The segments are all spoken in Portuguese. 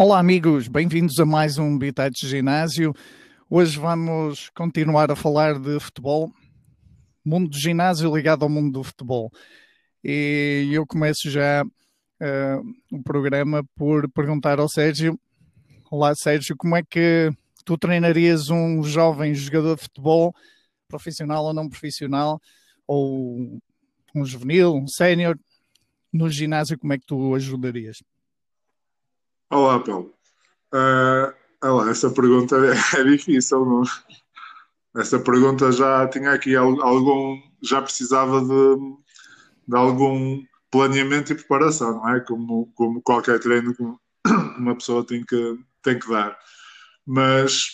Olá, amigos, bem-vindos a mais um Bitates Ginásio. Hoje vamos continuar a falar de futebol, mundo do ginásio ligado ao mundo do futebol. E eu começo já uh, o programa por perguntar ao Sérgio: Olá, Sérgio, como é que tu treinarias um jovem jogador de futebol, profissional ou não profissional, ou um juvenil, um sénior, no ginásio? Como é que tu ajudarias? Olá, Paulo. Uh, olá, essa pergunta é, difícil, não? Essa pergunta já tinha aqui algum, já precisava de, de algum planeamento e preparação, não é? Como, como qualquer treino que uma pessoa tem que, tem que dar. Mas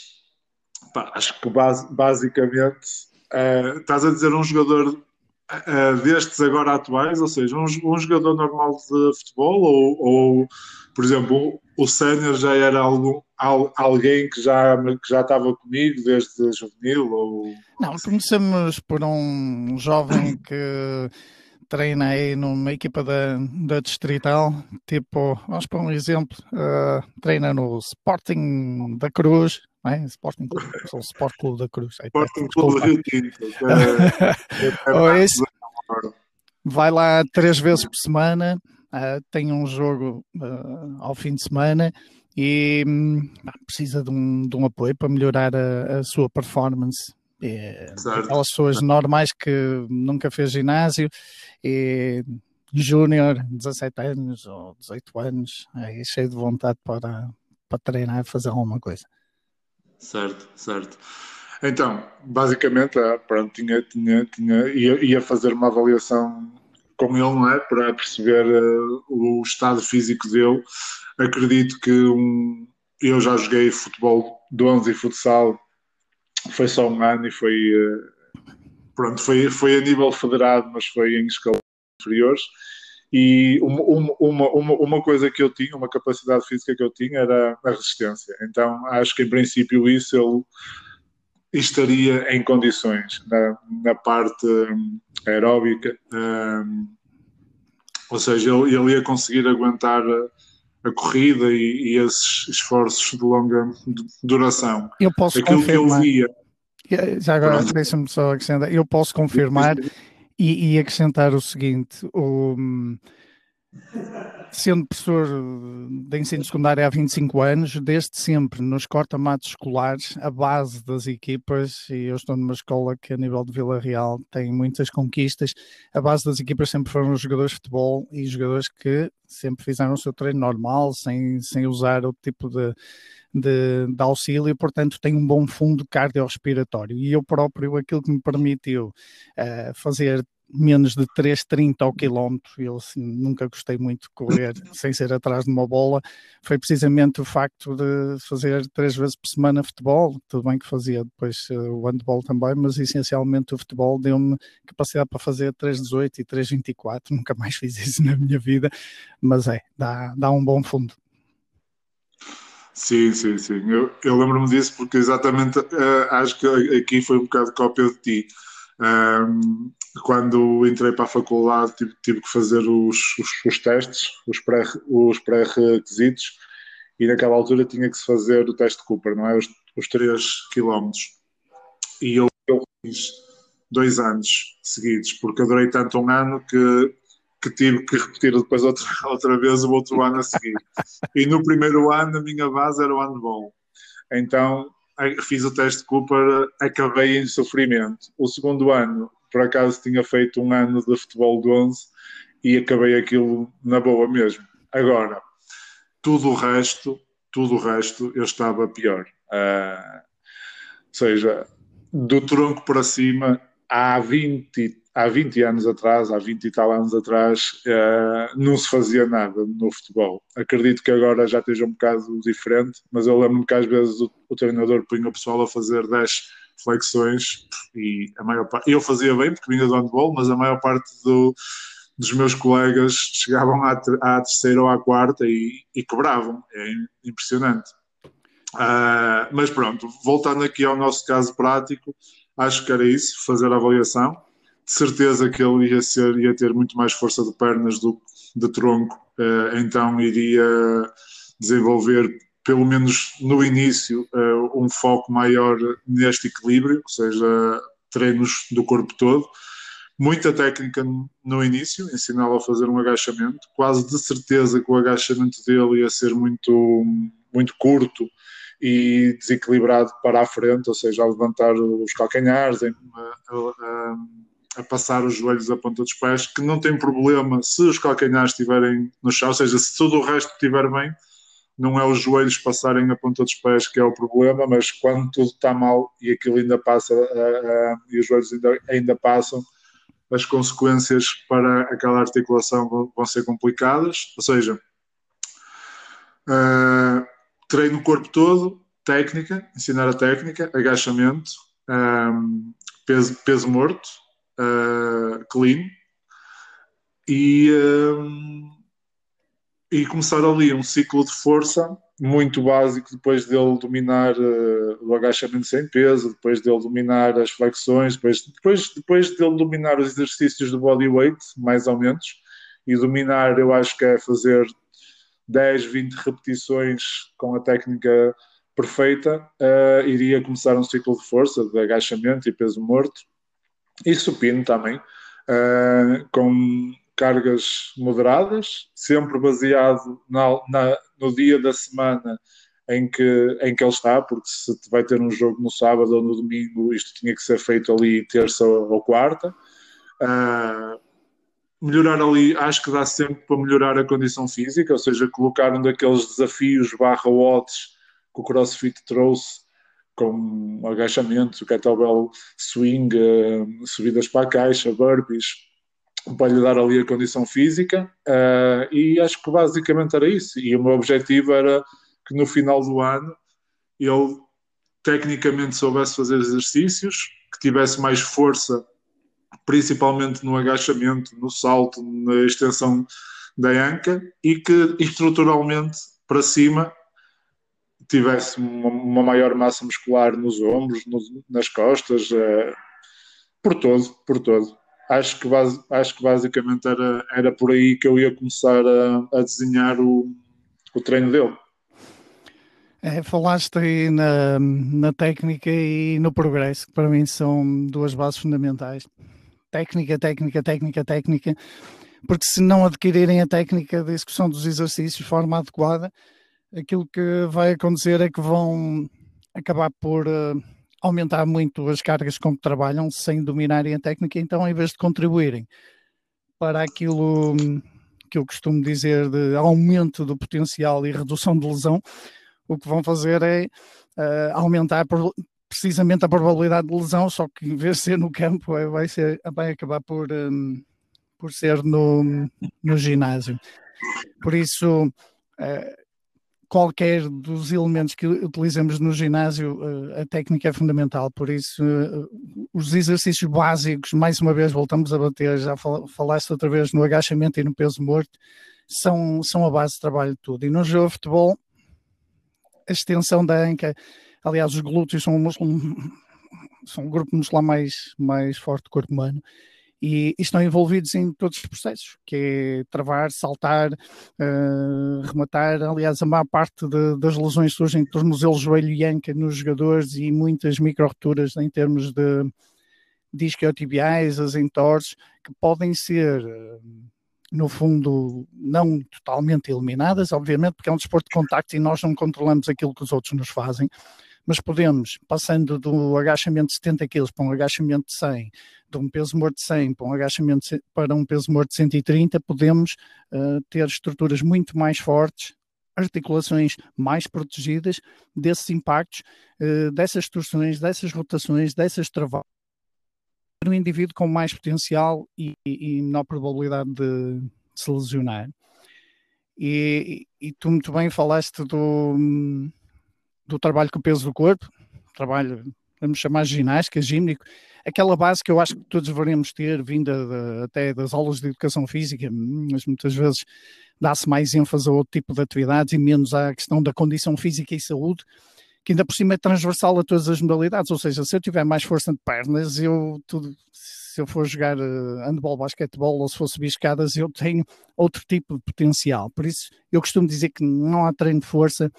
pá, acho que basicamente uh, estás a dizer um jogador uh, destes agora atuais, ou seja, um, um jogador normal de futebol ou, ou por exemplo, o sénior já era algum, alguém que já, que já estava comigo desde juvenil? Ou... Não, começamos por um jovem que treina aí numa equipa da, da Distrital, tipo, vamos para um exemplo, uh, treina no Sporting da Cruz, não é? Sporting Clube, o Sport Clube da Cruz. Sporting Clube do Rio Tinto. Vai lá três vezes por semana, uh, tem um jogo uh, ao fim de semana e um, precisa de um, de um, apoio para melhorar a, a sua performance. É, aquelas pessoas normais que nunca fez ginásio e júnior, 17 anos ou 18 anos, aí cheio de vontade para, para treinar e fazer alguma coisa. Certo, certo. Então, basicamente, ah, pronto, tinha, tinha, tinha, ia, ia fazer uma avaliação com ele, não é? Para perceber uh, o estado físico dele. Acredito que um, eu já joguei futebol de 11 e futsal, foi só um ano e foi, uh, pronto, foi, foi a nível federado, mas foi em escala inferiores. E uma, uma, uma, coisa que eu tinha, uma capacidade física que eu tinha era a resistência. Então acho que em princípio isso ele estaria em condições na, na parte um, aeróbica, um, ou seja, ele, ele, ia conseguir aguentar a, a corrida e, e, esses esforços de longa duração. Eu posso Aquilo confirmar. que eu via. Já agora, deixa-me só acrescentar. Eu posso confirmar e, e acrescentar o seguinte: o, sendo professor de ensino secundário há 25 anos, desde sempre nos corta-matos escolares, a base das equipas, e eu estou numa escola que a nível de Vila Real tem muitas conquistas, a base das equipas sempre foram os jogadores de futebol e jogadores que sempre fizeram o seu treino normal, sem, sem usar o tipo de, de, de, auxílio, portanto tem um bom fundo cardiorrespiratório. E eu próprio, aquilo que me permitiu uh, fazer menos de 3,30 ao quilómetro, eu assim, nunca gostei muito de correr sem ser atrás de uma bola, foi precisamente o facto de fazer três vezes por semana futebol, tudo bem que fazia depois uh, o handball também, mas essencialmente o futebol deu-me capacidade para fazer 3,18 e 3,24, nunca mais fiz isso na minha vida, mas é, dá, dá um bom fundo. Sim, sim, sim. Eu, eu lembro-me disso porque exatamente uh, acho que aqui foi um bocado cópia de ti. Um, quando entrei para a faculdade tive, tive que fazer os, os, os testes, os pré-requisitos, pré e naquela altura tinha que se fazer o teste de Cooper, não é? Os, os 3 km. E eu, eu fiz dois anos seguidos, porque adorei tanto um ano que, que tive que repetir depois outra, outra vez o outro ano a seguir. e no primeiro ano a minha base era o handball. Então fiz o teste de Cooper, acabei em sofrimento. O segundo ano por acaso tinha feito um ano de futebol de 11 e acabei aquilo na boa mesmo. Agora, tudo o resto, tudo o resto eu estava pior. Uh, ou seja, do tronco para cima, há 20, há 20 anos atrás, há 20 e tal anos atrás, uh, não se fazia nada no futebol. Acredito que agora já esteja um bocado diferente, mas eu lembro-me que às vezes o, o treinador punha o pessoal a fazer 10 flexões e a maior parte, eu fazia bem porque vinha do handball, mas a maior parte do, dos meus colegas chegavam à, à terceira ou à quarta e, e quebravam, é impressionante. Uh, mas pronto, voltando aqui ao nosso caso prático, acho que era isso, fazer a avaliação. De certeza que ele ia, ser, ia ter muito mais força de pernas do de tronco, uh, então iria desenvolver, pelo menos no início, um foco maior neste equilíbrio, ou seja, treinos do corpo todo. Muita técnica no início, ensiná-lo a fazer um agachamento, quase de certeza que o agachamento dele ia ser muito, muito curto e desequilibrado para a frente, ou seja, a levantar os calcanhares, a, a, a, passar os joelhos à ponta dos pés, que não tem problema se os calcanhares estiverem no chão, ou seja, se tudo o resto estiver bem, não é os joelhos passarem a ponta dos pés que é o problema, mas quando tudo está mal e aquilo ainda passa e os joelhos ainda, ainda passam, as consequências para aquela articulação vão, ser complicadas. Ou seja, uh, treino o corpo todo, técnica, ensinar a técnica, agachamento, peso, peso morto, uh, clean e, e começar ali um ciclo de força muito básico depois dele dominar uh, o agachamento sem peso, depois dele dominar as flexões, depois, depois, depois dele dominar os exercícios do bodyweight, mais ou menos, e dominar, eu acho que é fazer 10, 20 repetições com a técnica perfeita, uh, iria começar um ciclo de força, de agachamento e peso morto, e supino também, uh, com cargas moderadas, sempre baseado na, na, no dia da semana em que, em que ele está, porque se vai ter um jogo no sábado ou no domingo, isto tinha que ser feito ali terça ou quarta. Uh, melhorar ali, acho que dá sempre para melhorar a condição física, ou seja, colocar um daqueles desafios barra watts que o CrossFit trouxe, como agachamento, kettlebell swing, uh, subidas para a caixa, burpees, para lhe dar ali a condição física uh, e acho que basicamente era isso. E o meu objetivo era que no final do ano ele tecnicamente soubesse fazer exercícios, que tivesse mais força, principalmente no agachamento, no salto, na extensão da anca e que estruturalmente para cima tivesse uma, uma maior massa muscular nos ombros, no, nas costas, uh, por todo, por todo acho que, acho que basicamente era, era por aí que eu ia começar a, a desenhar o, o treino dele. É, falaste aí na, na técnica e no progresso, que para mim são duas bases fundamentais. Técnica, técnica, técnica, técnica, porque se não adquirirem a técnica da execução dos exercícios de forma adequada, aquilo que vai acontecer é que vão acabar por uh, aumentar muito as cargas com que trabalham sem dominarem a técnica, então em vez de contribuírem para aquilo que eu costumo dizer de aumento do potencial e redução de lesão, o que vão fazer é uh, aumentar precisamente a probabilidade de lesão, só que em vez de ser no campo, é, vai, ser, vai acabar por, um, por ser no, no ginásio. Por isso, uh, qualquer dos elementos que utilizamos no ginásio, eh, a técnica é fundamental, por isso eh, os exercícios básicos, mais uma vez voltamos a bater, já falaste outra vez no agachamento e no peso morto, são, são a base de trabalho de tudo. E no jogo de futebol, a extensão da anca, aliás, os glúteos são um, músculo, são um grupo muscular mais, mais forte do corpo humano, e, estão envolvidos em todos os processos, que é travar, saltar, uh, rematar. Aliás, a maior parte de, das lesões surgem em tornozelo, joelho e anca nos jogadores e muitas micro-roturas em termos de disquiotibiais, as entorses, que podem ser, uh, no fundo, não totalmente eliminadas, obviamente, porque é um desporto de contacto e nós não controlamos aquilo que os outros nos fazem, mas podemos, passando do agachamento de 70 kg para um agachamento de 100, de um peso morto de 100 para um agachamento para um peso morto de 130, podemos uh, ter estruturas muito mais fortes, articulações mais protegidas desses impactos, uh, dessas torções, dessas rotações, dessas travadas um indivíduo com mais potencial e, e, e menor probabilidade de, de se lesionar. E, e, tu muito bem falaste do, do trabalho com o peso do corpo, trabalho, vamos chamar ginástica, gímnico, aquela base que eu acho que todos deveríamos ter, vinda de, até das aulas de educação física, mas muitas vezes dá-se mais ênfase a outro tipo de atividades e menos à questão da condição física e saúde, que ainda por cima é transversal a todas as modalidades, ou seja, se eu tiver mais força de pernas, eu tudo, se eu for jogar uh, handball, basquetebol ou se for subir escadas, eu tenho outro tipo de potencial. Por isso, eu costumo dizer que não há treino de força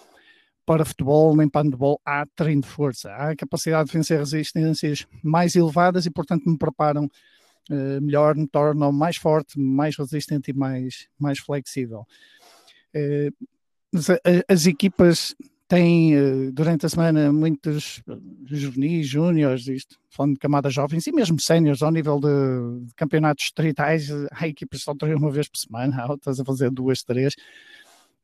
para futebol nem para handball, há treino de força. Há capacidade de vencer resistências mais elevadas e, portanto, me preparam uh, melhor, me tornam mais forte, mais resistente e mais, mais flexível. Uh, as equipas tem eh, durante a semana muitos juvenis, júniores, isto, falando de camadas jovens e mesmo séniores ao nível de, de, campeonatos distritais, há equipas só treinam uma vez por semana, há outras a fazer duas, três,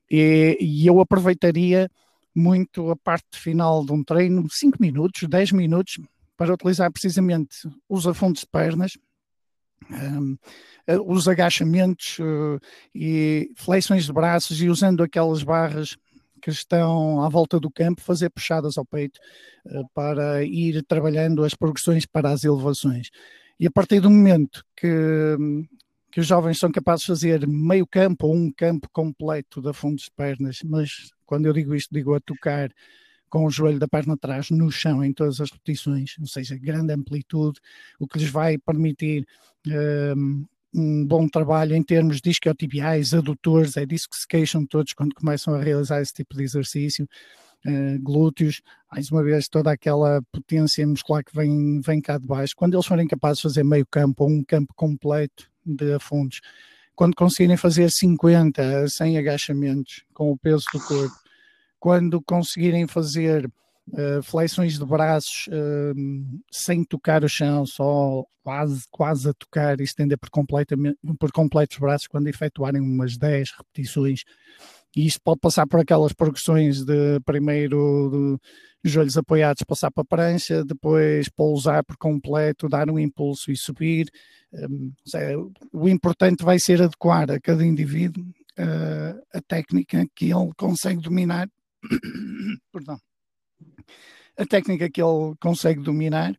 e, e, eu aproveitaria muito a parte final de um treino, 5 minutos, 10 minutos, para utilizar precisamente os afundos de pernas, um, eh, os agachamentos uh, e flexões de braços e usando aquelas barras que estão à volta do campo fazer puxadas ao peito uh, para ir trabalhando as progressões para as elevações. E a partir do momento que, que os jovens são capazes de fazer meio campo ou um campo completo de fundos de pernas, mas quando eu digo isto, digo a tocar com o joelho da perna atrás no chão em todas as repetições, ou seja, grande amplitude, o que lhes vai permitir uh, um bom trabalho em termos de isquiotibiais, adutores, é disso que se queixam todos quando começam a realizar esse tipo de exercício, uh, glúteos, mais uma vez toda aquela potência muscular que vem, vem cá de baixo, quando eles forem capazes de fazer meio campo ou um campo completo de afundos, quando conseguirem fazer 50 a 100 agachamentos com o peso do corpo, quando conseguirem fazer uh, flexões de braços uh, sem tocar o chão, só quase, quase a tocar e estender por, completamente, por completo os braços quando efetuarem umas 10 repetições. E isto pode passar por aquelas progressões de primeiro de joelhos apoiados passar para a prancha, depois pousar por completo, dar um impulso e subir. Um, seja, o importante vai ser adequar a cada indivíduo uh, a técnica que ele consegue dominar. Perdão a técnica que ele consegue dominar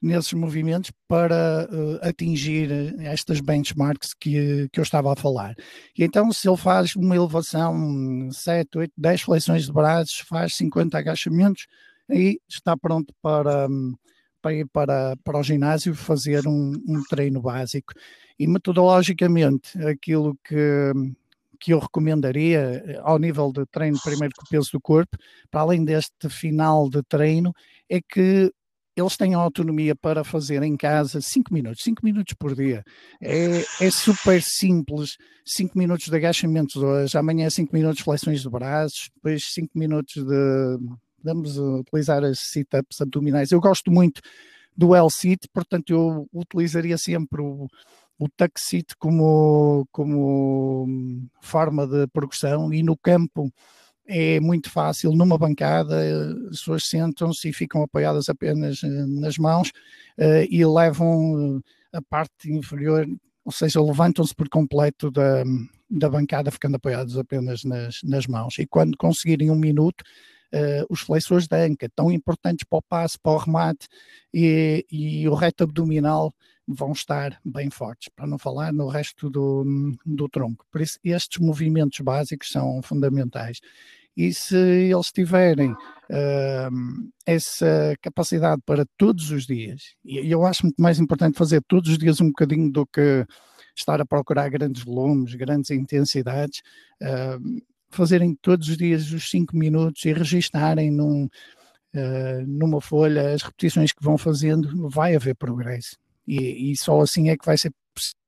nesses movimentos para uh, atingir estas benchmarks que, que eu estava a falar. E então, se ele faz uma elevação 7, 8, 10 flexões de braços, faz 50 agachamentos, aí está pronto para, para ir para, para o ginásio fazer um, um treino básico. E metodologicamente, aquilo que, que eu recomendaria eh, ao nível de treino primeiro com o peso do corpo, para além deste final de treino, é que eles têm autonomia para fazer em casa 5 minutos, 5 minutos por dia. É, é super simples. 5 minutos de agachamentos hoje, amanhã 5 minutos de flexões de braços, depois 5 minutos de. Vamos utilizar as sit-ups abdominais. Eu gosto muito do L-sit, portanto, eu utilizaria sempre o, o taxite como, como forma de progressão e no campo é muito fácil, numa bancada, as pessoas sentam-se e ficam apoiadas apenas eh, nas mãos uh, e levam a parte inferior, ou seja, levantam-se por completo da, da bancada, ficando apoiados apenas nas, nas mãos. E quando conseguirem um minuto, os flexores da anca, tão importantes para o passo, para o remate e, e o reto abdominal, vão estar bem fortes, para não falar no resto do, do tronco. Por isso, estes movimentos básicos são fundamentais. E se eles tiverem uh, essa capacidade para todos os dias, e eu acho muito mais importante fazer todos os dias um bocadinho do que estar a procurar grandes volumes, grandes intensidades, uh, fazerem todos os dias os 5 minutos e registarem num, uh, numa folha as repetições que vão fazendo, vai haver progresso. E, e só assim é que vai ser possível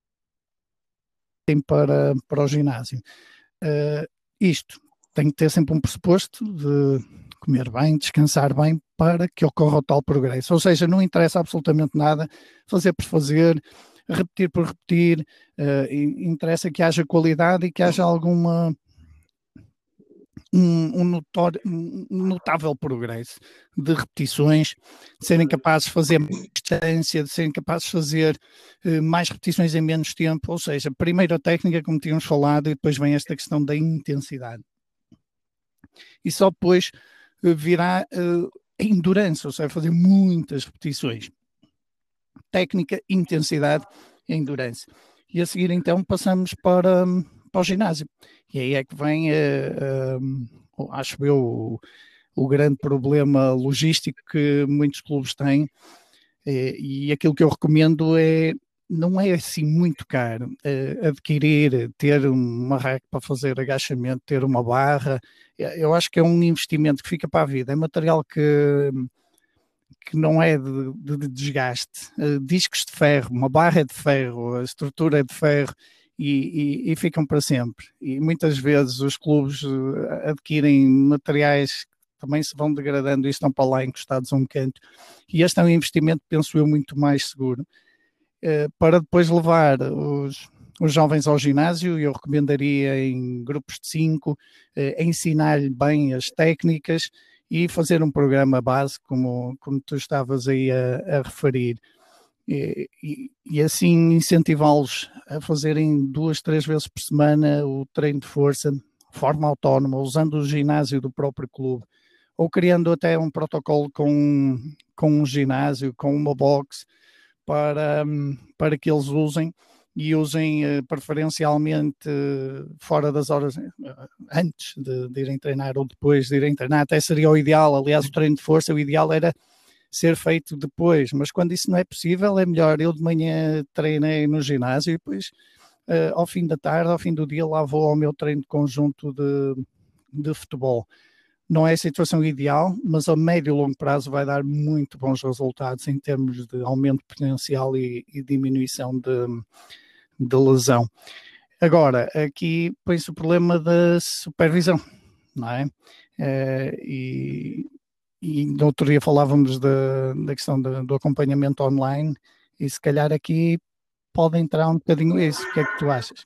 para, para o ginásio. Uh, isto tem que ter sempre um pressuposto de comer bem, descansar bem para que ocorra o tal progresso. Ou seja, não interessa absolutamente nada fazer por fazer, repetir por repetir, uh, interessa que haja qualidade e que haja alguma um, um, notório, um, notável progresso de repetições, de serem capazes de fazer mais distância, de serem capazes de fazer uh, mais repetições em menos tempo, ou seja, primeiro a técnica, como tínhamos falado, e depois vem esta questão da intensidade. E só depois uh, virá uh, a endurance, ou seja, fazer muitas repetições. Técnica, intensidade endurance. E a seguir, então, passamos para, para o ginásio. E aí é que vem, uh, uh, acho eu, o, o, grande problema logístico que muitos clubes têm. E, e aquilo que eu recomendo é não é assim muito caro uh, adquirir, ter uma rack para fazer agachamento, ter uma barra. Eu acho que é um investimento que fica para a vida. É material que, que não é de, de, de desgaste. Uh, discos de ferro, uma barra é de ferro, a estrutura é de ferro. E, e, e ficam para sempre. E muitas vezes os clubes uh, adquirem materiais também se vão degradando e estão para lá encostados a um canto. E este é um investimento, penso eu, muito mais seguro eh, para depois levar os, os jovens ao ginásio, eu recomendaria em grupos de cinco, eh, ensinar-lhe bem as técnicas e fazer um programa base, como, como tu estavas aí a, a referir. E, e, assim incentivá-los a fazerem duas, três vezes por semana o treino de força, de forma autónoma, usando o ginásio do próprio clube, ou criando até um protocolo com, com um ginásio, com uma box, para, para que eles usem e usem uh, preferencialmente uh, fora das horas, uh, antes de, de, irem treinar ou depois de irem treinar, até seria o ideal. Aliás, o treino de força, o ideal era ser feito depois, mas quando isso não é possível, é melhor. Eu de manhã treinei no ginásio e depois, ao fim da tarde, ao fim do dia, lá vou ao meu treino de conjunto de, de futebol não é a situação ideal, mas a médio e longo prazo vai dar muito bons resultados em termos de aumento potencial e, e diminuição de, de, lesão. Agora, aqui põe-se o problema da supervisão, não é? é e, e no outro dia falávamos da, da questão do, acompanhamento online, e se calhar aqui pode entrar um bocadinho isso. O que é que tu achas?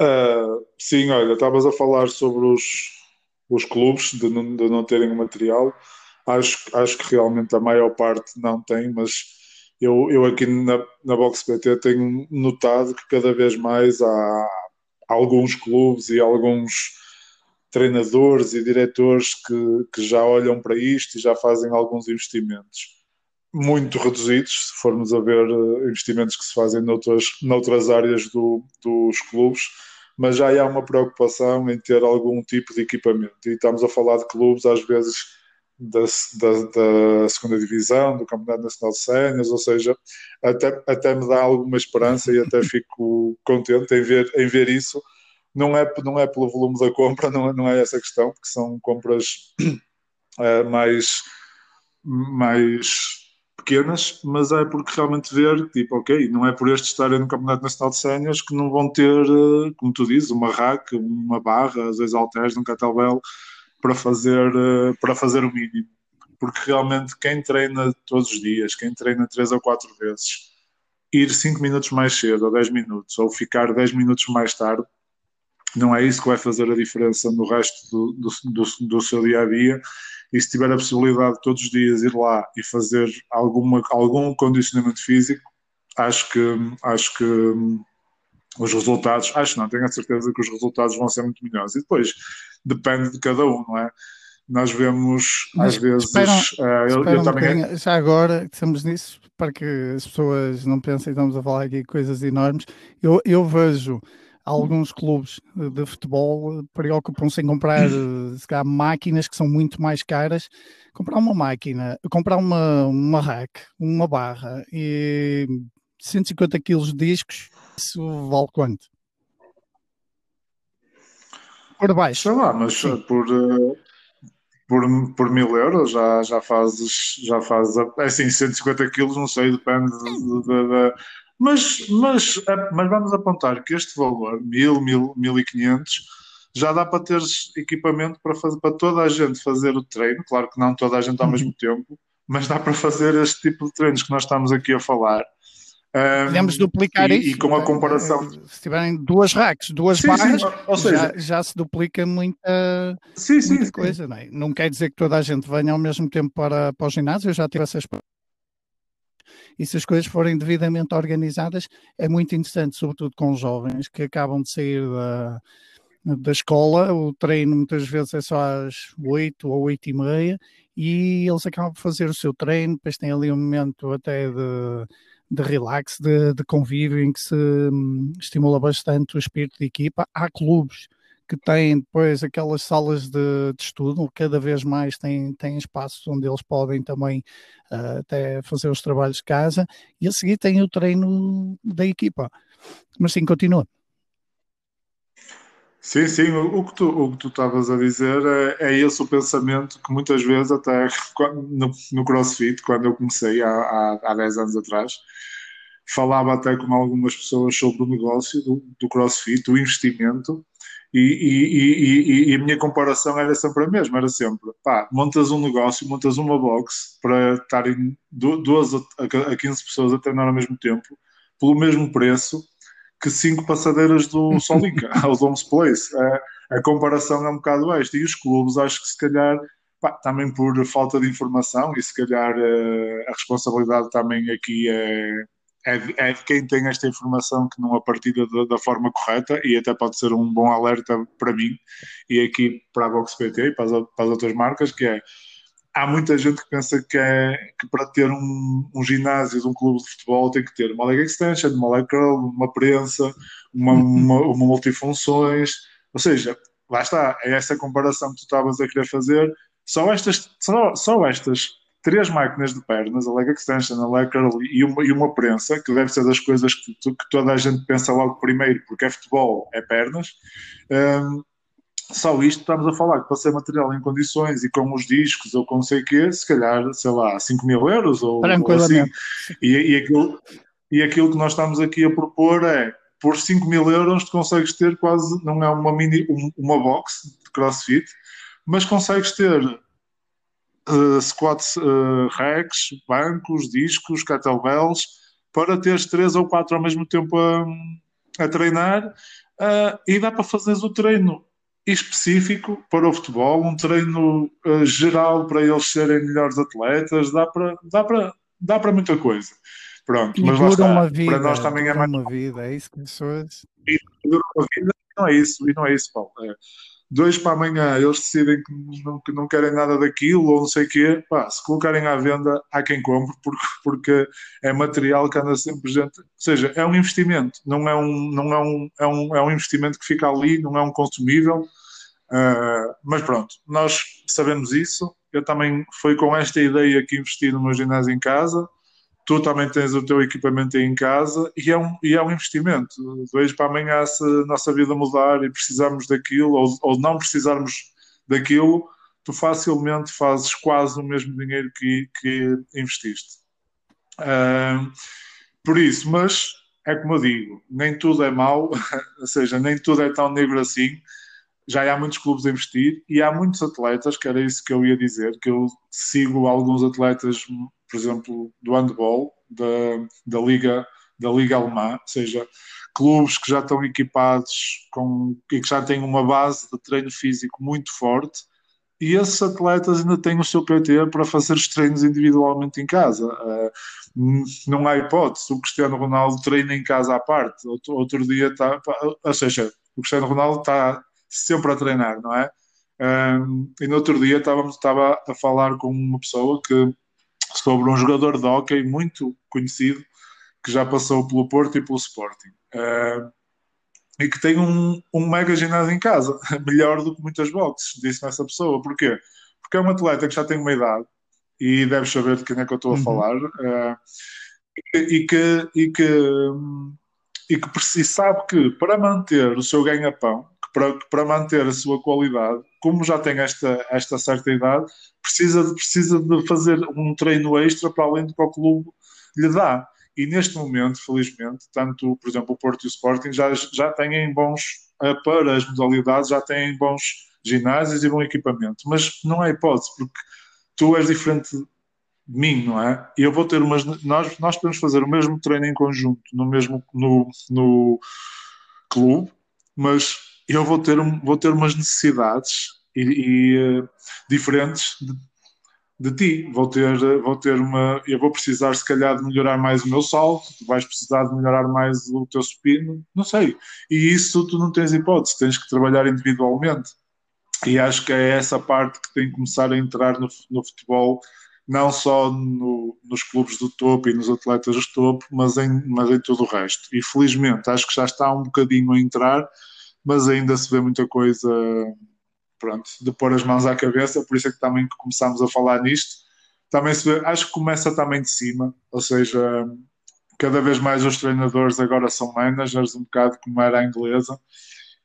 Uh, sim, olha, estavas a falar sobre os, os clubes de não, de não terem o material. Acho, acho que realmente a maior parte não tem, mas eu, eu aqui na, na Box PT tenho notado que cada vez mais há alguns clubes e alguns treinadores e diretores que, que já olham para isto e já fazem alguns investimentos muito reduzidos, se formos a ver eh, investimentos que se fazem noutras, noutras áreas do, dos clubes, mas já há uma preocupação em ter algum tipo de equipamento. E estamos a falar de clubes, às vezes, da, da, da segunda divisão, do Campeonato Nacional de Sénios, ou seja, até, até me dá alguma esperança e até fico contente em ver, em ver isso. Não é, não é pelo volume da compra, não é, não é essa questão, porque são compras é, mais, mais pequenas, mas é porque realmente ver, tipo, ok, não é por este estarem no Campeonato Nacional de Séniores que não vão ter, eh, como tu dizes, uma rack, uma barra, às vezes halteres, um kettlebell, para fazer, eh, para fazer o mínimo. Porque realmente quem treina todos os dias, quem treina três ou quatro vezes, ir 5 minutos mais cedo, ou 10 minutos, ou ficar 10 minutos mais tarde, não é isso que vai fazer a diferença no resto do, do, do, do seu dia a dia e se tiver a possibilidade de todos os dias ir lá e fazer alguma, algum condicionamento físico, acho que, acho que hum, os resultados, acho não, tenho a certeza que os resultados vão ser muito melhores. E depois depende de cada um, não é? Nós vemos Mas às vezes. Esperam, uh, eu, eu um também... Já agora que estamos nisso, para que as pessoas não pensem que estamos a falar aqui coisas enormes, eu, eu vejo alguns clubes de futebol preocupam-se em comprar se calhar, máquinas que são muito mais caras. Comprar uma máquina, comprar uma, uma rack, uma barra e 150 quilos de discos, isso vale quanto? Por baixo. Sei lá, mas Sim. por, eh, por, por mil euros já, já fazes, já fazes, é assim, 150 quilos, não sei, depende da mas, mas, é, mas vamos apontar que este valor, 1000, 1500, já dá para ter equipamento para, fazer, para toda a gente fazer o treino. Claro que não toda a gente ao uhum. mesmo tempo, mas dá para fazer este tipo de treinos que nós estamos aqui a falar. Podemos duplicar e, isso. E com a comparação. Se tiverem duas racks, duas sim, barras, sim, ou seja, já, já, se duplica muita, sim, muita coisa. Não, é? não quer dizer que toda a gente venha ao mesmo tempo para, para o ginásio. Eu já tive essas e se as coisas forem devidamente organizadas, é muito interessante, sobretudo com jovens que acabam de sair da, da escola, o treino muitas vezes é só às 8 ou 8 e meia, e eles acabam de fazer o seu treino, depois tem ali um momento até de, de relax, de, de convívio, em que se hum, estimula bastante o espírito de equipa. Há clubes que têm depois aquelas salas de, de estudo, cada vez mais têm, têm espaços onde eles podem também uh, até fazer os trabalhos de casa, e a seguir tem o treino da equipa. Mas sim, continua. Sim, sim, o, que tu, o que tu estavas a dizer é, é, esse o pensamento que muitas vezes, até no, no CrossFit, quando eu comecei há, há, há 10 anos atrás, falava até com algumas pessoas sobre o negócio do, do CrossFit, o investimento, e, e, e, e, a minha comparação era sempre a mesma, era sempre, pá, montas um negócio, montas uma box para estarem duas a 15 pessoas a treinar ao mesmo tempo, pelo mesmo preço, que cinco passadeiras do Solinka, aos Homes Place. A, a, comparação é um bocado esta. E os clubes, acho que se calhar, pá, também por falta de informação, e se calhar uh, a responsabilidade também aqui é, é, de, é, de quem tem esta informação que não a partilha da, da, forma correta, e até pode ser um bom alerta para mim e aqui para a Box PT e para as, para as outras marcas, que é há muita gente que pensa que, é, que para ter um, um, ginásio de um clube de futebol tem que ter uma leg extension, uma leg curl, uma prensa, uma, uma, uma multifunções, ou seja, lá está, é essa comparação que tu estavas a querer fazer, só estas, só, só estas três máquinas de pernas, a leg extension, a leg curl e uma, e uma prensa, que deve ser das coisas que, que toda a gente pensa logo primeiro, porque é futebol, é pernas, um, só isto estamos a falar que para ser material em condições e com os discos ou com sei o quê, se calhar, sei lá, 5 mil euros ou, ou assim. E, e, aquilo, e aquilo que nós estamos aqui a propor é por 5 mil euros tu consegues ter quase, não é uma mini, uma box de crossfit, mas consegues ter uh, squats uh, racks, bancos, discos, kettlebells, para teres três ou quatro ao mesmo tempo a, a treinar uh, e dá para fazeres o treino específico para o futebol, um treino uh, geral para eles serem melhores atletas, dá para, dá para, dá para muita coisa. Pronto, e mas lá está, uma vida, para nós também é mais uma vida, é isso que pessoas. E uma vida, não é isso, e não é isso, Paulo. É, dois para amanhã eles decidem que não, que não querem nada daquilo ou não sei o quê, pá, se colocarem à venda, há quem compre, porque, porque é material que anda sempre gente. Ou seja, é um investimento, não é um, não é um, é um, é um investimento que fica ali, não é um consumível. Uh, mas pronto, nós sabemos isso. Eu também foi com esta ideia que investi no meu ginásio em casa tu também tens o teu equipamento aí em casa e é um, e é um investimento. De hoje para amanhã, se a nossa vida mudar e precisarmos daquilo ou, ou não precisarmos daquilo, tu facilmente fazes quase o mesmo dinheiro que, que investiste. Uh, por isso, mas é como eu digo, nem tudo é mau, ou seja, nem tudo é tão negro assim. Já há muitos clubes a investir e há muitos atletas, que era isso que eu ia dizer, que eu sigo alguns atletas por exemplo, do handball, da, da, Liga, da Liga Alemã, ou seja, clubes que já estão equipados com, e que já têm uma base de treino físico muito forte, e esses atletas ainda têm o seu PT para fazer os treinos individualmente em casa. Uh, não há hipótese, o Cristiano Ronaldo treina em casa à parte, outro, dia está, ou seja, o Cristiano Ronaldo está sempre a treinar, não é? Ah, e no outro dia estávamos, estava a falar com uma pessoa que sobre um jogador de hockey muito conhecido que já passou pelo Porto e pelo Sporting. Uh, e que tem um, um mega ginásio em casa, melhor do que muitas boxes, disse nessa pessoa. Porquê? Porque é um atleta que já tem uma idade e deve saber de quem é que eu estou a uhum. falar uh, e, que, e que, e que e sabe que para manter o seu ganha-pão, para, para manter a sua qualidade, como já tem esta, esta certa idade, precisa de, precisa de fazer um treino extra para além do que o clube lhe dá. E neste momento, felizmente, tanto, por exemplo, o Porto e o Sporting já, já têm bons, eh, para as modalidades, já têm bons ginásios e bom equipamento. Mas não há hipótese, porque tu és diferente de mim, não é? E eu vou ter umas. Nós, nós podemos fazer o mesmo treino em conjunto no mesmo no, no clube, mas eu vou ter, vou ter umas necessidades e, e uh, diferentes de, de, ti. Vou ter, vou ter uma. Eu vou precisar, se calhar, de melhorar mais o meu salto, tu vais precisar de melhorar mais o teu supino, não sei. E isso tu não tens hipótese, tens que trabalhar individualmente. E acho que é essa parte que tem que começar a entrar no, no futebol, não só no, nos clubes do topo e nos atletas do topo, mas em, mas em todo o resto. E felizmente acho que já está um bocadinho a entrar mas ainda se vê muita coisa pronto, de pôr as mãos à cabeça, por isso é que também começamos a falar nisto. Também se vê, acho que começa também de cima, ou seja, cada vez mais os treinadores agora são managers, um bocado como era a inglesa,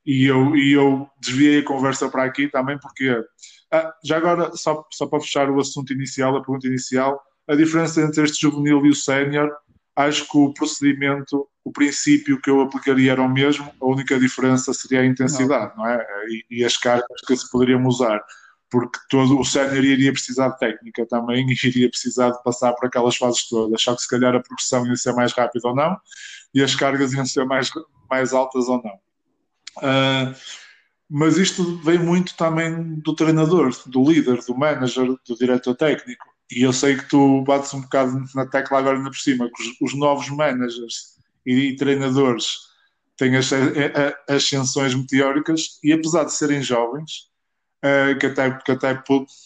e eu, e eu desviei a conversa para aqui também porque ah, já agora, só, só para fechar o assunto inicial, a pergunta inicial, a diferença entre este juvenil e o sénior, acho que o procedimento, o princípio que eu aplicaria era o mesmo, a única diferença seria a intensidade, não, não é? E, e, as cargas que se poderiam usar, porque todo o sénior iria precisar de técnica também e iria precisar de passar por aquelas fases todas, só que se calhar a progressão ia ser mais rápida ou não, e as cargas iam ser mais, mais altas ou não. Uh, mas isto vem muito também do treinador, do líder, do manager, do diretor técnico. E eu sei que tu bates um bocado na tecla agora ainda por cima, que os, os novos managers e, e, treinadores têm as, ascensões meteóricas e apesar de serem jovens, uh, que até, que até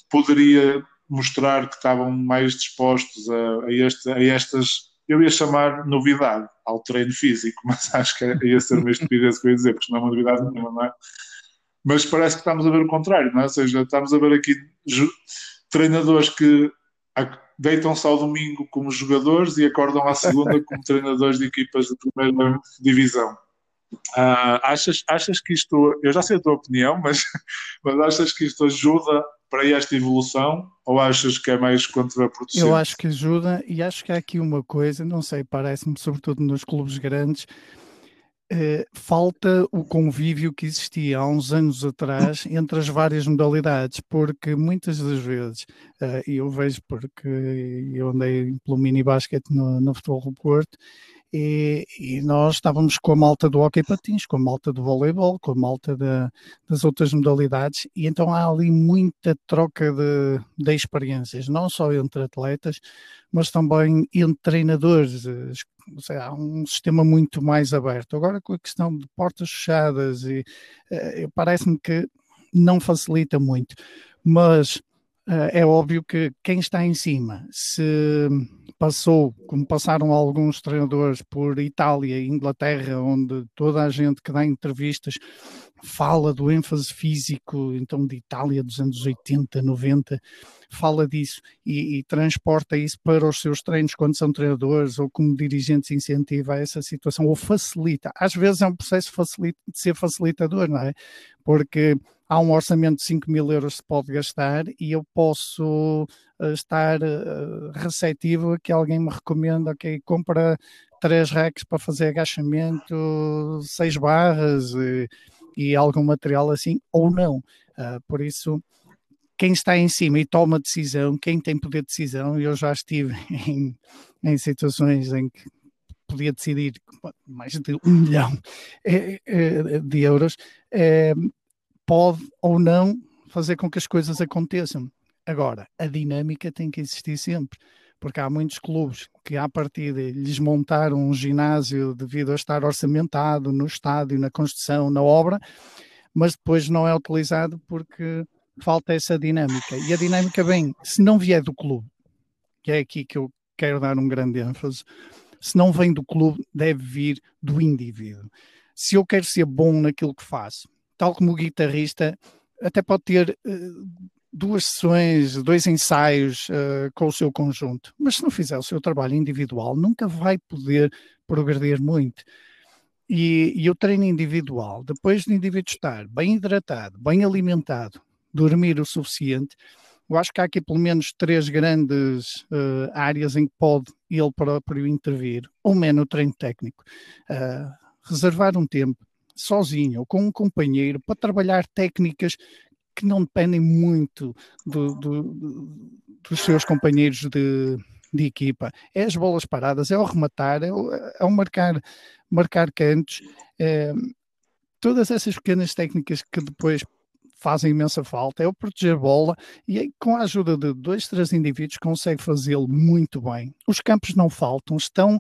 poderia mostrar que estavam mais dispostos a, a, este, a estas eu ia chamar novidade ao treino físico, mas acho que ia ser uma estupidez que eu ia dizer, porque não é uma novidade nenhuma, não é? Mas parece que estamos a ver o contrário, não é? Ou seja, estamos a ver aqui treinadores que deitam-se ao domingo como jogadores e acordam à segunda como treinadores de equipas de primeira divisão. Uh, achas, achas que isto, eu já sei a tua opinião, mas, mas achas que isto ajuda para esta evolução ou achas que é mais contraproducente? Eu acho que ajuda e acho que há aqui uma coisa, não sei, parece-me sobretudo nos clubes grandes, eh, falta o convívio que existia há uns anos atrás entre as várias modalidades, porque muitas das vezes, uh, eu vejo porque eu andei pelo mini basquete no, no futebol do Porto, e, e, nós estávamos com a malta do hockey patins, com a malta do voleibol, com a malta de, das outras modalidades, e então há ali muita troca de, de experiências, não só entre atletas, mas também entre treinadores. Seja, há um sistema muito mais aberto. Agora, com a questão de portas fechadas, e uh, parece-me que não facilita muito, mas é óbvio que quem está em cima, se passou, como passaram alguns treinadores por Itália e Inglaterra, onde toda a gente que dá entrevistas fala do ênfase físico, então de Itália dos anos 80, 90, fala disso e, e, transporta isso para os seus treinos quando são treinadores ou como dirigentes incentiva essa situação ou facilita. Às vezes é um processo facilita, de ser facilitador, não é? Porque há um orçamento de 5 mil euros que se pode gastar e eu posso uh, estar uh, receptivo a que alguém me recomenda, ok, compra três racks para fazer agachamento, seis barras e, e algum material assim, ou não. Uh, por isso, quem está em cima e toma decisão, quem tem poder de decisão, eu já estive em, em situações em que podia decidir mais de um milhão eh, eh, de euros, eh, pode ou não fazer com que as coisas aconteçam. Agora, a dinâmica tem que existir sempre, porque há muitos clubes que, à partida, lhes montaram um ginásio devido a estar orçamentado no estádio, na construção, na obra, mas depois não é utilizado porque falta essa dinâmica. E a dinâmica vem, se não vier do clube, que é aqui que eu quero dar um grande ênfase, se não vem do clube, deve vir do indivíduo. Se eu quero ser bom naquilo que faço, tal como o guitarrista, até pode ter uh, duas sessões, dois ensaios uh, com o seu conjunto, mas se não fizer o seu trabalho individual, nunca vai poder progredir muito. E, e o treino individual, depois do indivíduo estar bem hidratado, bem alimentado, dormir o suficiente, eu acho que há aqui pelo menos três grandes uh, áreas em que pode ele próprio intervir. Uma é no treino técnico. Uh, reservar um tempo sozinho ou com um companheiro para trabalhar técnicas que não dependem muito do, do, dos seus companheiros de, de, equipa. É as bolas paradas, é o rematar, é o, é o marcar, marcar cantos. É, todas essas pequenas técnicas que depois fazem imensa falta, é o proteger bola e aí, com a ajuda de dois, três indivíduos consegue fazê-lo muito bem. Os campos não faltam, estão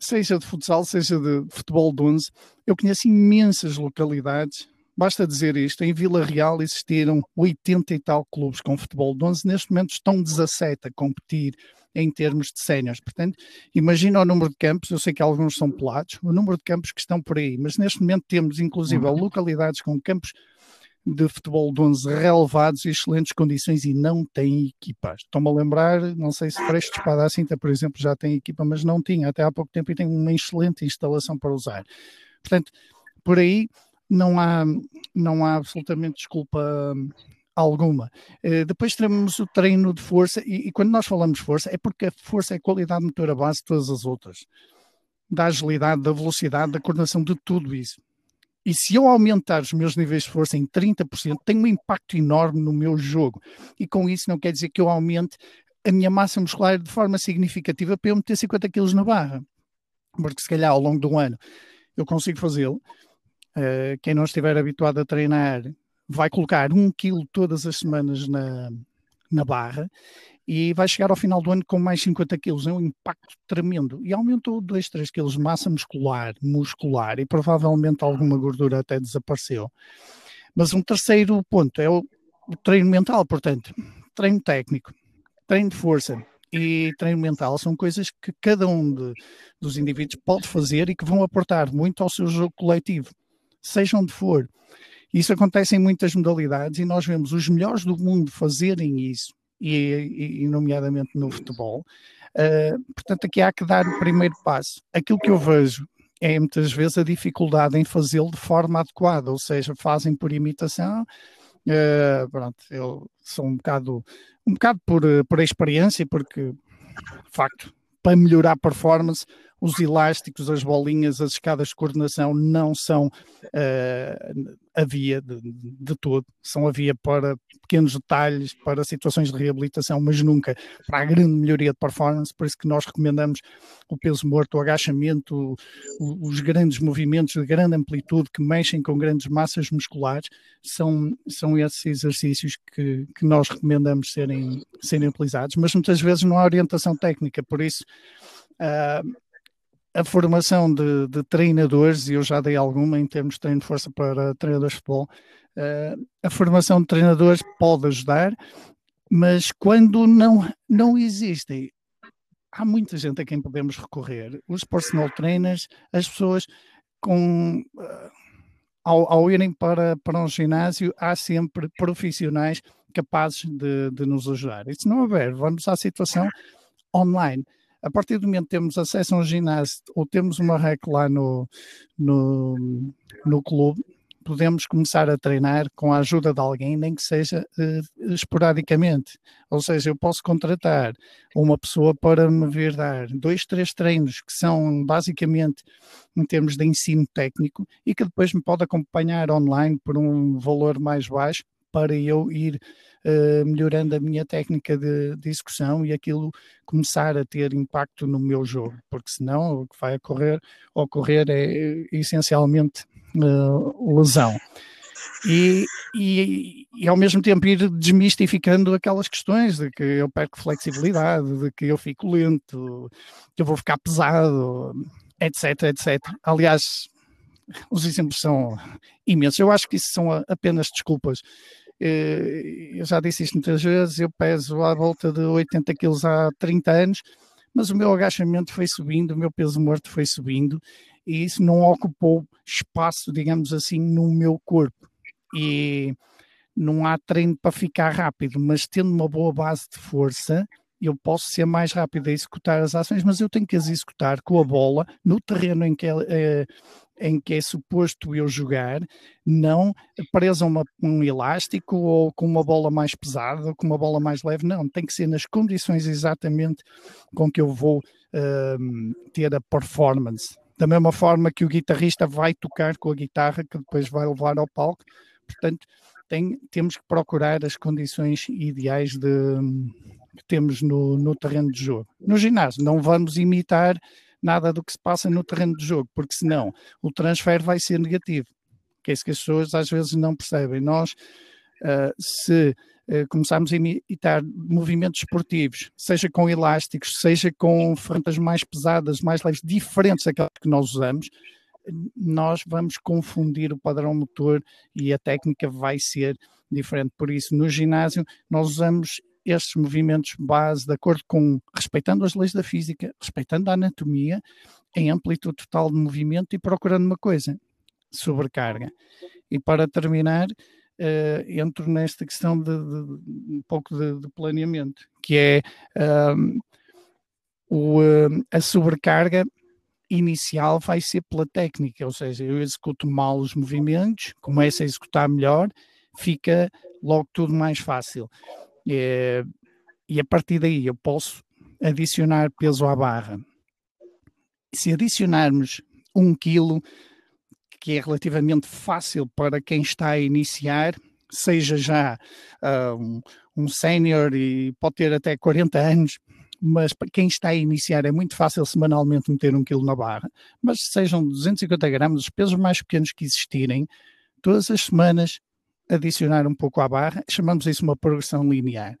seja de futsal, seja de futebol de 11. Eu conheço imensas localidades, basta dizer isto, em Vila Real existiram 80 e tal clubes com futebol de 11, neste momento estão 17 a competir em termos de séniores. Portanto, imagina o número de campos, eu sei que alguns são pelados, o número de campos que estão por aí, mas neste momento temos inclusive uhum. localidades com campos de futebol de 11 relevados e excelentes condições e não tem equipas. Estou-me a lembrar, não sei se Freixo de Espada Cinta, por exemplo, já tem equipa, mas não tinha até há pouco tempo e tem uma excelente instalação para usar. Portanto, por aí não há, não há absolutamente desculpa alguma. Uh, depois teremos o treino de força, e, e, quando nós falamos força, é porque a força é a qualidade motora base de todas as outras. Da agilidade, da velocidade, da coordenação, de tudo isso. E se eu aumentar os meus níveis de força em 30%, tem um impacto enorme no meu jogo. E com isso não quer dizer que eu aumente a minha massa muscular de forma significativa para eu meter 50 quilos na barra. Porque se calhar ao longo do ano eu consigo fazê-lo. Uh, quem não estiver habituado a treinar vai colocar um quilo todas as semanas na, na barra e vai chegar ao final do ano com mais 50 quilos. É um impacto tremendo. E aumentou 2, 3 quilos de massa muscular, muscular, e provavelmente alguma gordura até desapareceu. Mas um terceiro ponto é o, treino mental, portanto, treino técnico, treino de força e treino mental são coisas que cada um de, dos indivíduos pode fazer e que vão aportar muito ao seu jogo coletivo, seja onde for. Isso acontece em muitas modalidades e nós vemos os melhores do mundo fazerem isso, e, e nomeadamente no futebol. Uh, portanto, aqui há que dar o primeiro passo. Aquilo que eu vejo é muitas vezes a dificuldade em fazê-lo de forma adequada, ou seja, fazem por imitação. Uh, pronto, eu sou um bocado, um bocado por, por experiência, porque, de facto, para melhorar a performance, os elásticos, as bolinhas, as escadas de coordenação não são uh, a via de, de todo, são a via para pequenos detalhes, para situações de reabilitação, mas nunca para a grande melhoria de performance, por isso que nós recomendamos o peso morto, o agachamento, o, os grandes movimentos de grande amplitude que mexem com grandes massas musculares, são, são esses exercícios que, que nós recomendamos serem, serem utilizados, mas muitas vezes não há orientação técnica, por isso uh, a formação de, de, treinadores, e eu já dei alguma em termos de treino de força para treinadores de futebol, uh, a formação de treinadores pode ajudar, mas quando não, não existem, há muita gente a quem podemos recorrer. Os personal trainers, as pessoas com. Uh, ao, ao, irem para, para um ginásio, há sempre profissionais capazes de, de nos ajudar. E se não houver, vamos à situação online a partir do momento que temos acesso a um ginásio ou temos uma rec lá no, no, no clube, podemos começar a treinar com a ajuda de alguém, nem que seja uh, esporadicamente. Ou seja, eu posso contratar uma pessoa para me vir dar dois, três treinos que são basicamente em termos de ensino técnico e que depois me pode acompanhar online por um valor mais baixo para eu ir uh, melhorando a minha técnica de, de, execução e aquilo começar a ter impacto no meu jogo, porque senão o que vai ocorrer, ocorrer é essencialmente uh, lesão. E, e, e, ao mesmo tempo ir desmistificando aquelas questões de que eu perco flexibilidade, de que eu fico lento, que eu vou ficar pesado, etc, etc. Aliás, os exemplos são imensos. Eu acho que isso são apenas desculpas eh, eu já disse isto muitas vezes, eu peso à volta de 80 quilos há 30 anos, mas o meu agachamento foi subindo, o meu peso morto foi subindo, e isso não ocupou espaço, digamos assim, no meu corpo. E não há treino para ficar rápido, mas tendo uma boa base de força, eu posso ser mais rápido a executar as ações, mas eu tenho que as executar com a bola no terreno em que é, em que é suposto eu jogar, não preso uma, um elástico ou com uma bola mais pesada ou com uma bola mais leve, não, tem que ser nas condições exatamente com que eu vou uh, ter a performance. Da mesma forma que o guitarrista vai tocar com a guitarra que depois vai levar ao palco, portanto, tem, temos que procurar as condições ideais de, que temos no, no terreno de jogo. No ginásio, não vamos imitar nada do que se passa no terreno de jogo, porque senão o transfer vai ser negativo. Que é isso que as pessoas às vezes não percebem. Nós, uh, se uh, começarmos a imitar movimentos esportivos, seja com elásticos, seja com ferramentas mais pesadas, mais leves, diferentes daquelas que nós usamos, nós vamos confundir o padrão motor e a técnica vai ser diferente. Por isso, no ginásio, nós usamos estes movimentos base de acordo com, respeitando as leis da física, respeitando a anatomia, em amplitude total de movimento e procurando uma coisa, sobrecarga. E para terminar, uh, entro nesta questão de, de um pouco de, de, planeamento, que é o, uh, a sobrecarga inicial vai ser pela técnica, ou seja, eu executo mal os movimentos, começo a executar melhor, fica logo tudo mais fácil. É, e a partir daí eu posso adicionar peso à barra. Se adicionarmos um quilo, que é relativamente fácil para quem está a iniciar, seja já uh, um, um sénior e pode ter até 40 anos, mas para quem está a iniciar é muito fácil semanalmente meter um quilo na barra, mas sejam 250 gramas, os pesos mais pequenos que existirem, todas as semanas adicionar um pouco à barra, chamamos isso uma progressão linear.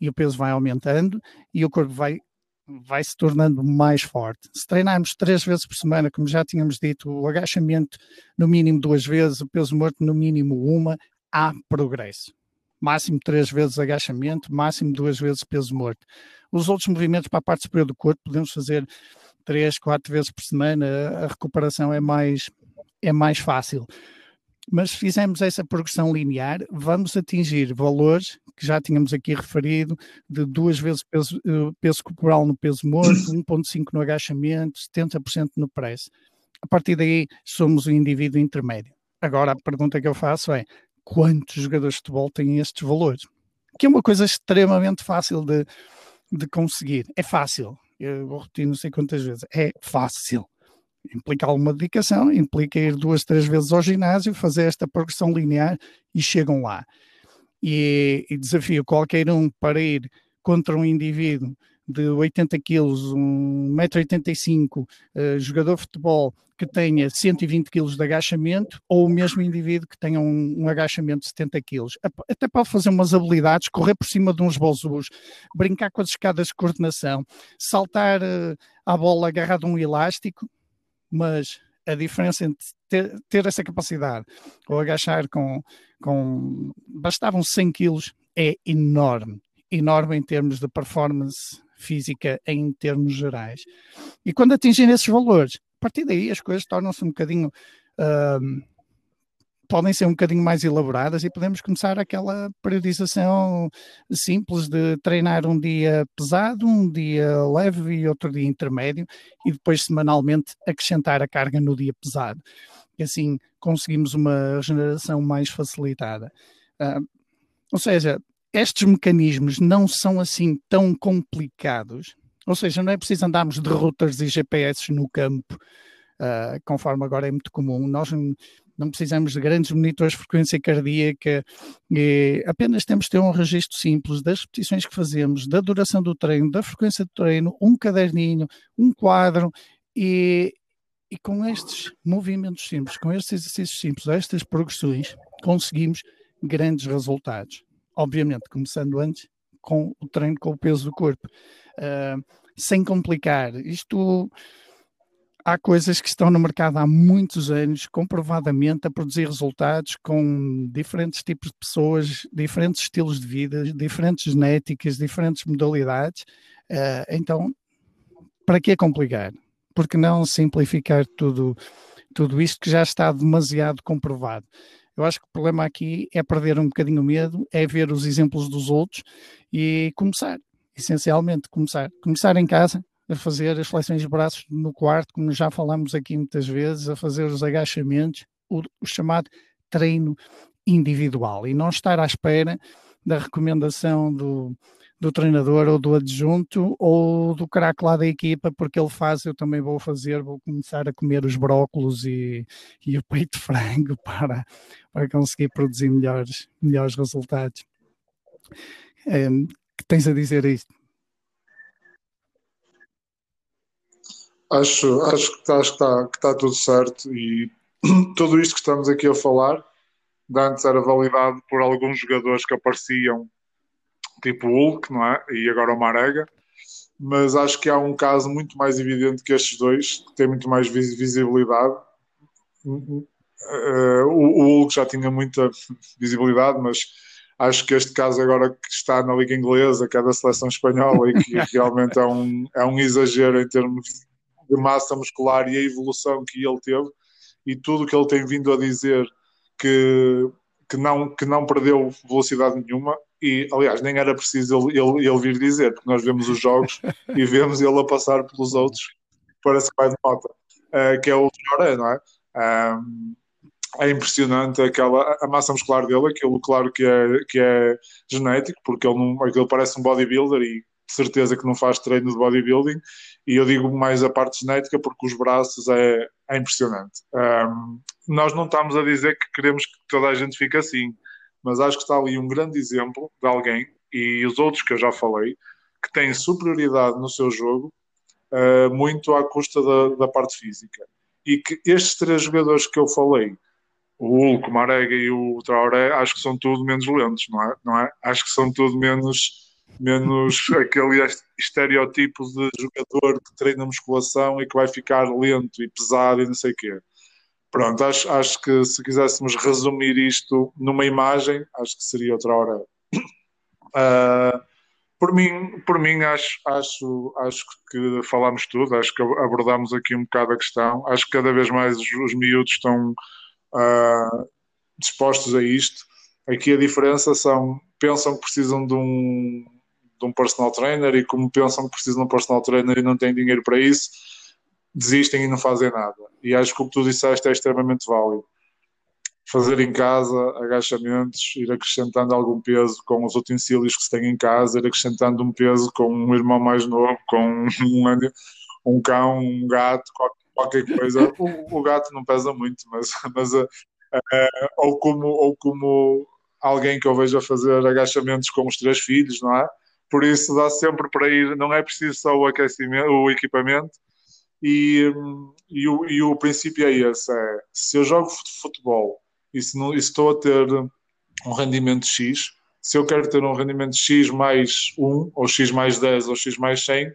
E o peso vai aumentando e o corpo vai, vai se tornando mais forte. Se treinarmos três vezes por semana, como já tínhamos dito, o agachamento no mínimo duas vezes, o peso morto no mínimo uma, há progresso. Máximo três vezes agachamento, máximo duas vezes peso morto. Os outros movimentos para a parte superior do corpo podemos fazer três, quatro vezes por semana, a recuperação é mais, é mais fácil mas se fizermos essa progressão linear, vamos atingir valores que já tínhamos aqui referido, de duas vezes peso, eh, peso corporal no peso morto, 1,5 no agachamento, 70% no press. A partir daí, somos o indivíduo intermédio. Agora, a pergunta que eu faço é: quantos jogadores de futebol têm estes valores? Que é uma coisa extremamente fácil de, de conseguir. É fácil. Eu vou repetir não sei quantas vezes. É fácil implica alguma dedicação, implica ir duas, três vezes ao ginásio, fazer esta progressão linear e chegam lá. E, e desafio qualquer um para ir contra um indivíduo de 80 quilos, 1,85m, uh, jogador de futebol que tenha 120 quilos de agachamento, ou o mesmo indivíduo que tenha um, um agachamento de 70 quilos. Até pode fazer umas habilidades, correr por cima de uns bolsos, brincar com as escadas de coordenação, saltar uh, à bola agarrado a um elástico, mas a diferença entre ter, ter, essa capacidade ou agachar com, com bastavam 100 quilos é enorme, enorme em termos de performance física em termos gerais. E quando atingem esses valores, a partir daí as coisas tornam-se um bocadinho uh, podem ser um bocadinho mais elaboradas e podemos começar aquela periodização simples de treinar um dia pesado, um dia leve e outro dia intermédio e depois semanalmente acrescentar a carga no dia pesado. E assim conseguimos uma regeneração mais facilitada. Uh, ou seja, estes mecanismos não são assim tão complicados, ou seja, não é preciso andarmos de routers e GPS no campo, uh, conforme agora é muito comum. Nós não precisamos de grandes monitores de frequência cardíaca, apenas temos de ter um registro simples das repetições que fazemos, da duração do treino, da frequência do treino, um caderninho, um quadro e, e com estes movimentos simples, com estes exercícios simples, estas progressões, conseguimos grandes resultados. Obviamente, começando antes com o treino com o peso do corpo, uh, sem complicar. Isto há coisas que estão no mercado há muitos anos, comprovadamente, a produzir resultados com diferentes tipos de pessoas, diferentes estilos de vida, diferentes genéticas, diferentes modalidades. Uh, então, para que complicar? Porque não simplificar tudo, tudo isto que já está demasiado comprovado? Eu acho que o problema aqui é perder um bocadinho o medo, é ver os exemplos dos outros e começar, essencialmente começar. Começar em casa, a fazer as flexões de braços no quarto, como já falamos aqui muitas vezes, a fazer os agachamentos, o, o chamado treino individual e não estar à espera da recomendação do, do treinador ou do adjunto ou do craque lá da equipa, porque ele faz, eu também vou fazer, vou começar a comer os brócolos e, e o peito de frango para, para conseguir produzir melhores, melhores resultados. É, que tens a dizer isto? Acho, acho que está, está, que está tudo certo e tudo isto que estamos aqui a falar antes era validado por alguns jogadores que apareciam tipo Hulk, não é? E agora o Marega. Mas acho que há um caso muito mais evidente que estes dois, que tem muito mais visibilidade. O, o Hulk já tinha muita visibilidade, mas Acho que este caso agora que está na Liga Inglesa, que é da seleção espanhola, e que realmente é um, é um exagero em termos de massa muscular e a evolução que ele teve, e tudo o que ele tem vindo a dizer que, que, não, que não perdeu velocidade nenhuma, e aliás, nem era preciso ele, ele, ele vir dizer, porque nós vemos os jogos e vemos ele a passar pelos outros, parece que vai de nota, uh, que é o Joré, não é? Um, é impressionante aquela, a massa muscular dele, aquilo claro que é, que é genético, porque ele não, aquilo parece um bodybuilder e de certeza que não faz treino de bodybuilding, e eu digo mais a parte genética porque os braços é, é impressionante. Um, nós não estamos a dizer que queremos que toda a gente fique assim, mas acho que está ali um grande exemplo de alguém, e os outros que eu já falei, que tem superioridade no seu jogo, uh, muito à custa da, da, parte física. E que estes três jogadores que eu falei, o Hulk, o Marega e o Traoré, acho que são tudo menos lentos, não é? Não é? Acho que são tudo menos, menos aquele estereótipo de jogador que treina musculação e que vai ficar lento e pesado e não sei o quê. Pronto, acho, acho que se quiséssemos resumir isto numa imagem, acho que seria outra hora. Uh, por mim, por mim acho, acho, acho que falámos tudo, acho que abordámos aqui um bocado a questão. Acho que cada vez mais os, os miúdos estão uh, dispostos a isto. Aqui a diferença são, pensam que precisam de um, de um personal trainer e como pensam que precisam de um personal trainer e não têm dinheiro para isso, desistem e não fazem nada. E acho que o que tu disseste é extremamente válido. Fazer em casa agachamentos, ir acrescentando algum peso com os utensílios que se tem em casa, ir acrescentando um peso com um irmão mais novo, com um, um cão, um gato, qualquer coisa. O, o gato não pesa muito, mas, mas uh, ou, como, ou como alguém que eu vejo a fazer agachamentos com os três filhos, não é? Por isso dá sempre para ir, não é preciso só o aquecimento, o equipamento, e, e, o, e o princípio é esse: é, se eu jogo futebol e se, não, e se estou a ter um rendimento X, se eu quero ter um rendimento X mais 1, ou X mais 10, ou X mais 100,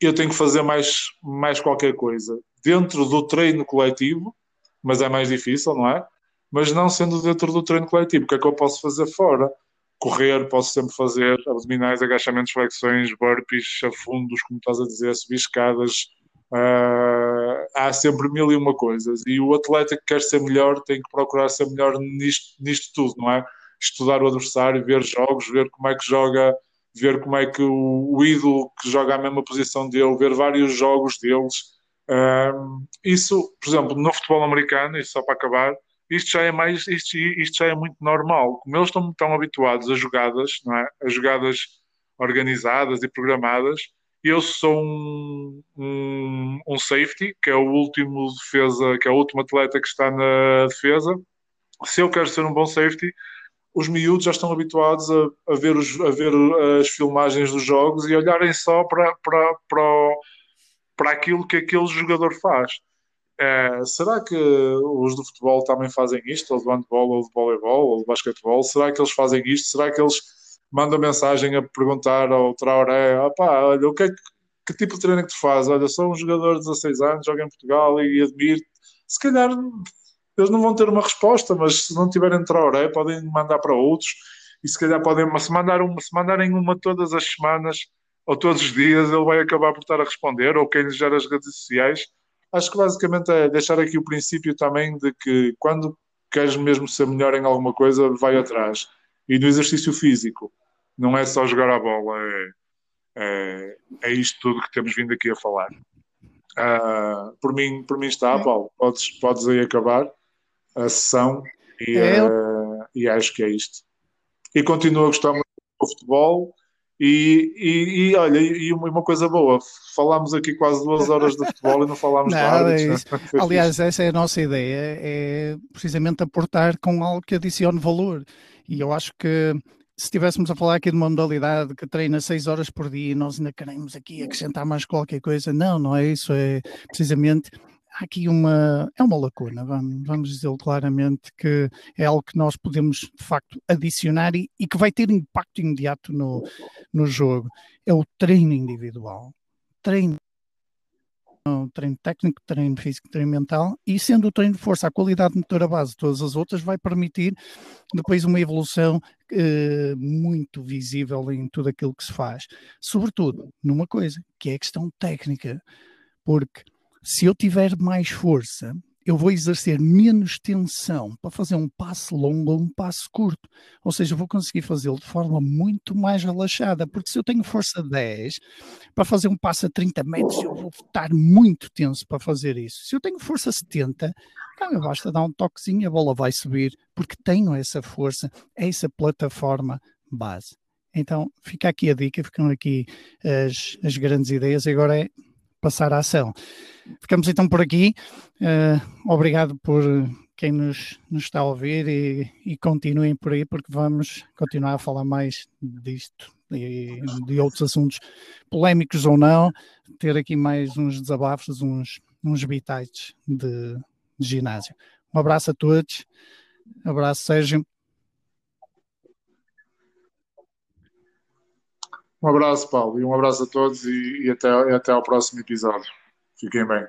eu tenho que fazer mais, mais qualquer coisa. Dentro do treino coletivo, mas é mais difícil, não é? Mas não sendo dentro do treino coletivo, o que é que eu posso fazer fora? Correr, posso sempre fazer abdominais, agachamentos, flexões, burpees, afundos, como estás a dizer, subir escadas, Uh, há sempre mil e uma coisas e o atleta que quer ser melhor tem que procurar ser melhor nisto, nisto tudo, não é? Estudar o adversário, ver jogos, ver como é que joga, ver como é que o, o ídolo que joga a mesma posição dele, ver vários jogos deles. Uh, isso, por exemplo, no futebol americano, e só para acabar, isto já é mais, isto, isto já é muito normal. Como eles estão tão habituados a jogadas, não é? A jogadas organizadas e programadas, eu sou um, um, um, safety, que é o último defesa, que é o último atleta que está na defesa. Se eu quero ser um bom safety, os miúdos já estão habituados a, a, ver, os, a ver as filmagens dos jogos e olharem só para, para, para, para aquilo que aquele jogador faz. É, será que os do futebol também fazem isto, ou do handball, ou do voleibol, ou do basquetebol? Será que eles fazem isto? Será que eles manda mensagem a perguntar ao Traoré, opá, olha, o que, é que, que tipo de treino é que tu fazes? Olha, sou um jogador de 16 anos, jogo em Portugal e, admiro Se calhar eles não vão ter uma resposta, mas se não tiverem Traoré, podem mandar para outros e se calhar podem, se, mandar uma, se mandarem uma todas as semanas ou todos os dias, ele vai acabar por estar a responder, ou quem lhe gera as redes sociais. Acho que basicamente é deixar aqui o princípio também de que quando queres mesmo ser melhor em alguma coisa, vai atrás. E no exercício físico, não é só jogar a bola, é, é, é isto tudo que temos vindo aqui a falar. Uh, por, mim, por mim está, Paulo, podes, podes aí acabar a sessão e, uh, e acho que é isto. E continuo a gostar muito do futebol. E, e, e, olha, e uma coisa boa, falámos aqui quase duas horas de futebol e não falámos nada. É Aliás, essa é a nossa ideia, é precisamente aportar com algo que adicione valor. E eu acho que se estivéssemos a falar aqui de uma modalidade que treina 6 horas por dia e nós ainda queremos aqui acrescentar mais qualquer coisa, não, não é isso, é precisamente há aqui uma, é uma lacuna, vamos, vamos dizer claramente que é algo que nós podemos de facto adicionar e, e que vai ter impacto imediato no, no jogo, é o treino individual, treino treino técnico, treino físico, treino mental, e sendo o treino de força a qualidade motora base de todas as outras, vai permitir depois uma evolução uh, muito visível em tudo aquilo que se faz. Sobretudo numa coisa, que é a questão técnica. Porque se eu tiver mais força, eu vou exercer menos tensão para fazer um passo longo ou um passo curto. Ou seja, eu vou conseguir fazê-lo de forma muito mais relaxada, porque se eu tenho força 10 para fazer um passo a 30 metros, eu vou estar muito tenso para fazer isso. Se eu tenho força 70, então basta dar um toquezinho, a bola vai subir, porque tenho essa força, essa plataforma base. Então, fica aqui a dica, ficam aqui as, as grandes ideias. Agora é passar à ação. Ficamos então por aqui. Uh, obrigado por quem nos, nos está a ouvir e, e, continuem por aí, porque vamos continuar a falar mais disto e de outros assuntos polémicos ou não. Ter aqui mais uns desabafos, uns, uns bitites de, de ginásio. Um abraço a todos. Um abraço, Sérgio. Um abraço, Paulo, e um abraço a todos e, e até, até ao próximo episódio. Fiquem bem.